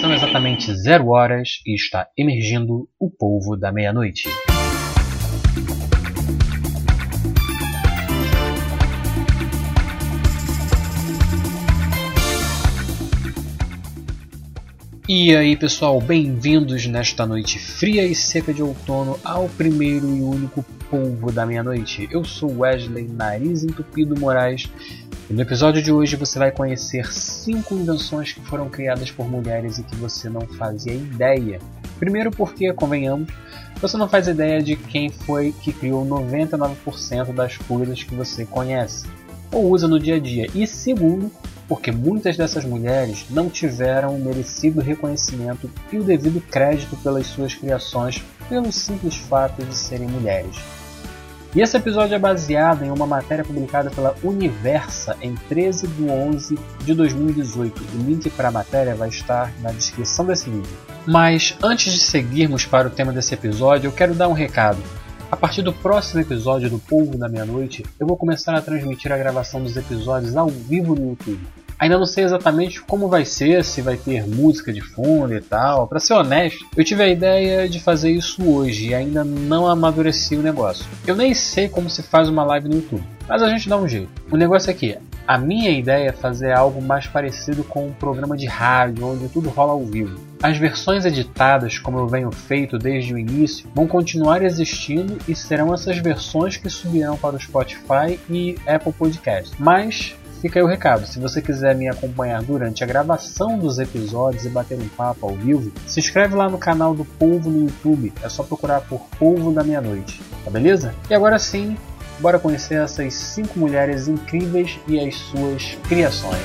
São exatamente zero horas e está emergindo o polvo da meia-noite. E aí pessoal, bem-vindos nesta noite fria e seca de outono ao primeiro e único polvo da meia-noite. Eu sou Wesley Nariz Entupido Moraes e no episódio de hoje você vai conhecer 5 invenções que foram criadas por mulheres e que você não fazia ideia. Primeiro porque, convenhamos, você não faz ideia de quem foi que criou 99% das coisas que você conhece ou usa no dia a dia. E segundo, porque muitas dessas mulheres não tiveram o merecido reconhecimento e o devido crédito pelas suas criações pelo simples fato de serem mulheres. E esse episódio é baseado em uma matéria publicada pela Universa em 13 de 11 de 2018. O link para a matéria vai estar na descrição desse vídeo. Mas antes de seguirmos para o tema desse episódio, eu quero dar um recado. A partir do próximo episódio do Polvo da Meia-Noite, eu vou começar a transmitir a gravação dos episódios ao vivo no YouTube. Ainda não sei exatamente como vai ser, se vai ter música de fundo e tal. Para ser honesto, eu tive a ideia de fazer isso hoje e ainda não amadureci o negócio. Eu nem sei como se faz uma live no YouTube, mas a gente dá um jeito. O negócio é que a minha ideia é fazer algo mais parecido com um programa de rádio onde tudo rola ao vivo. As versões editadas, como eu venho feito desde o início, vão continuar existindo e serão essas versões que subirão para o Spotify e Apple Podcast. Mas Fica aí o recado, se você quiser me acompanhar durante a gravação dos episódios e bater um papo ao vivo, se inscreve lá no canal do Polvo no YouTube, é só procurar por Polvo da Meia-Noite, tá beleza? E agora sim, bora conhecer essas 5 mulheres incríveis e as suas criações.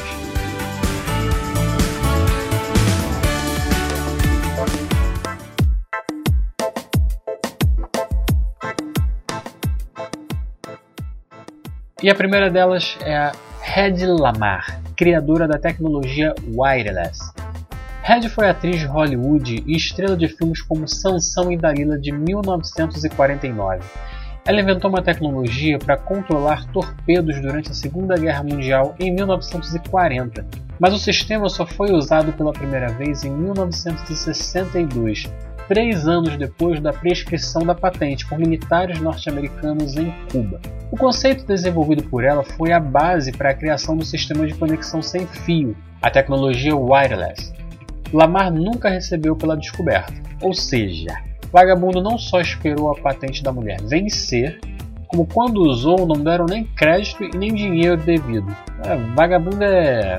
E a primeira delas é a Hedy Lamar, criadora da tecnologia wireless. Hedy foi atriz de Hollywood e estrela de filmes como Sansão e Dalila de 1949. Ela inventou uma tecnologia para controlar torpedos durante a Segunda Guerra Mundial em 1940, mas o sistema só foi usado pela primeira vez em 1962, três anos depois da prescrição da patente por militares norte-americanos em Cuba. O conceito desenvolvido por ela foi a base para a criação do sistema de conexão sem fio, a tecnologia wireless. Lamar nunca recebeu pela descoberta, ou seja, Vagabundo não só esperou a patente da mulher vencer, como quando usou não deram nem crédito e nem dinheiro devido. É, vagabundo é.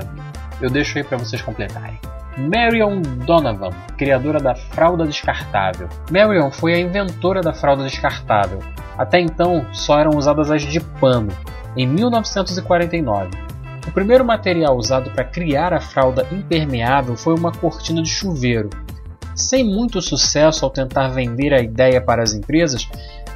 Eu deixo aí para vocês completarem. Marion Donovan, criadora da fralda descartável. Marion foi a inventora da fralda descartável. Até então, só eram usadas as de pano. Em 1949, o primeiro material usado para criar a fralda impermeável foi uma cortina de chuveiro. Sem muito sucesso ao tentar vender a ideia para as empresas,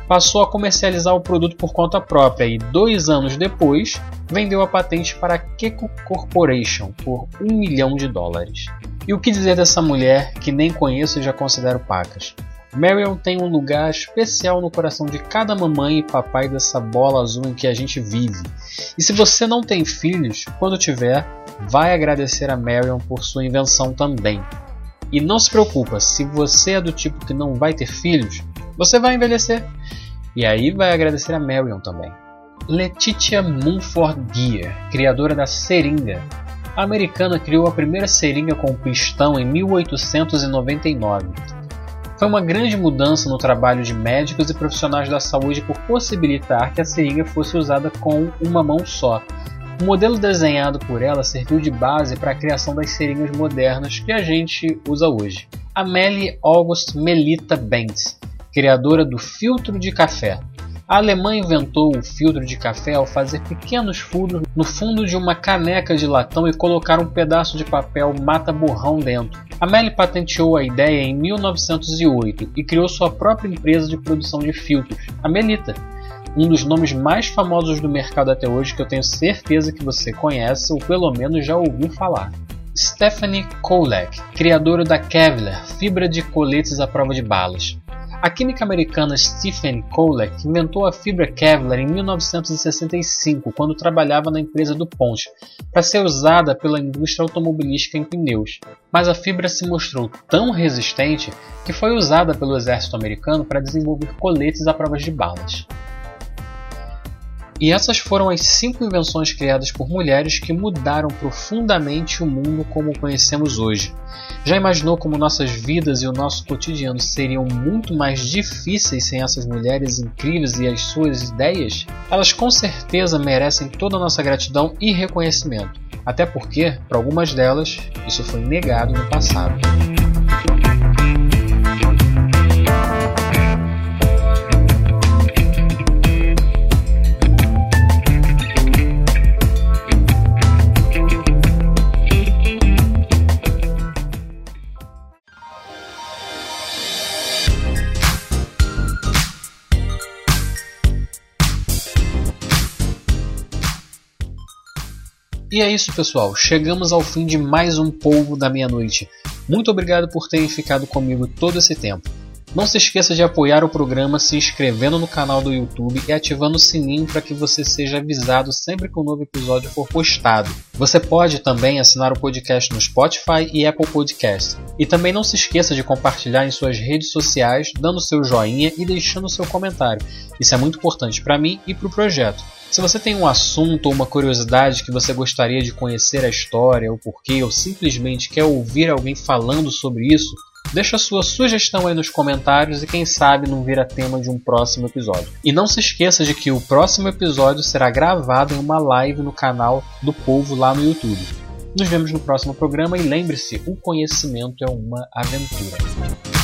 passou a comercializar o produto por conta própria e, dois anos depois, vendeu a patente para a Keko Corporation por um milhão de dólares. E o que dizer dessa mulher que nem conheço e já considero pacas? Marion tem um lugar especial no coração de cada mamãe e papai dessa bola azul em que a gente vive. E se você não tem filhos, quando tiver, vai agradecer a Marion por sua invenção também. E não se preocupa, se você é do tipo que não vai ter filhos, você vai envelhecer. E aí vai agradecer a Marion também. Letitia Mumford Gear, criadora da seringa, a americana criou a primeira seringa com pistão em 1899. Foi uma grande mudança no trabalho de médicos e profissionais da saúde por possibilitar que a seringa fosse usada com uma mão só. O modelo desenhado por ela serviu de base para a criação das seringas modernas que a gente usa hoje. Amélie August Melita Bentz, criadora do filtro de café, a alemã inventou o filtro de café ao fazer pequenos furos no fundo de uma caneca de latão e colocar um pedaço de papel mata-borrão dentro. Amélie patenteou a ideia em 1908 e criou sua própria empresa de produção de filtros, a Melita, um dos nomes mais famosos do mercado até hoje que eu tenho certeza que você conhece ou pelo menos já ouviu falar. Stephanie Kolek, criadora da Kevlar, fibra de coletes à prova de balas. A química americana Stephen Kolek inventou a fibra Kevlar em 1965, quando trabalhava na empresa DuPont, para ser usada pela indústria automobilística em pneus. Mas a fibra se mostrou tão resistente que foi usada pelo exército americano para desenvolver coletes à prova de balas. E essas foram as cinco invenções criadas por mulheres que mudaram profundamente o mundo como conhecemos hoje. Já imaginou como nossas vidas e o nosso cotidiano seriam muito mais difíceis sem essas mulheres incríveis e as suas ideias? Elas com certeza merecem toda a nossa gratidão e reconhecimento, até porque, para algumas delas, isso foi negado no passado. E é isso, pessoal. Chegamos ao fim de mais um Polvo da Meia-Noite. Muito obrigado por terem ficado comigo todo esse tempo. Não se esqueça de apoiar o programa se inscrevendo no canal do YouTube e ativando o sininho para que você seja avisado sempre que um novo episódio for postado. Você pode também assinar o podcast no Spotify e Apple Podcast. E também não se esqueça de compartilhar em suas redes sociais, dando seu joinha e deixando seu comentário. Isso é muito importante para mim e para o projeto. Se você tem um assunto ou uma curiosidade que você gostaria de conhecer a história, o porquê, ou simplesmente quer ouvir alguém falando sobre isso, deixa sua sugestão aí nos comentários e quem sabe não vira tema de um próximo episódio. E não se esqueça de que o próximo episódio será gravado em uma live no canal do Povo lá no YouTube. Nos vemos no próximo programa e lembre-se, o conhecimento é uma aventura.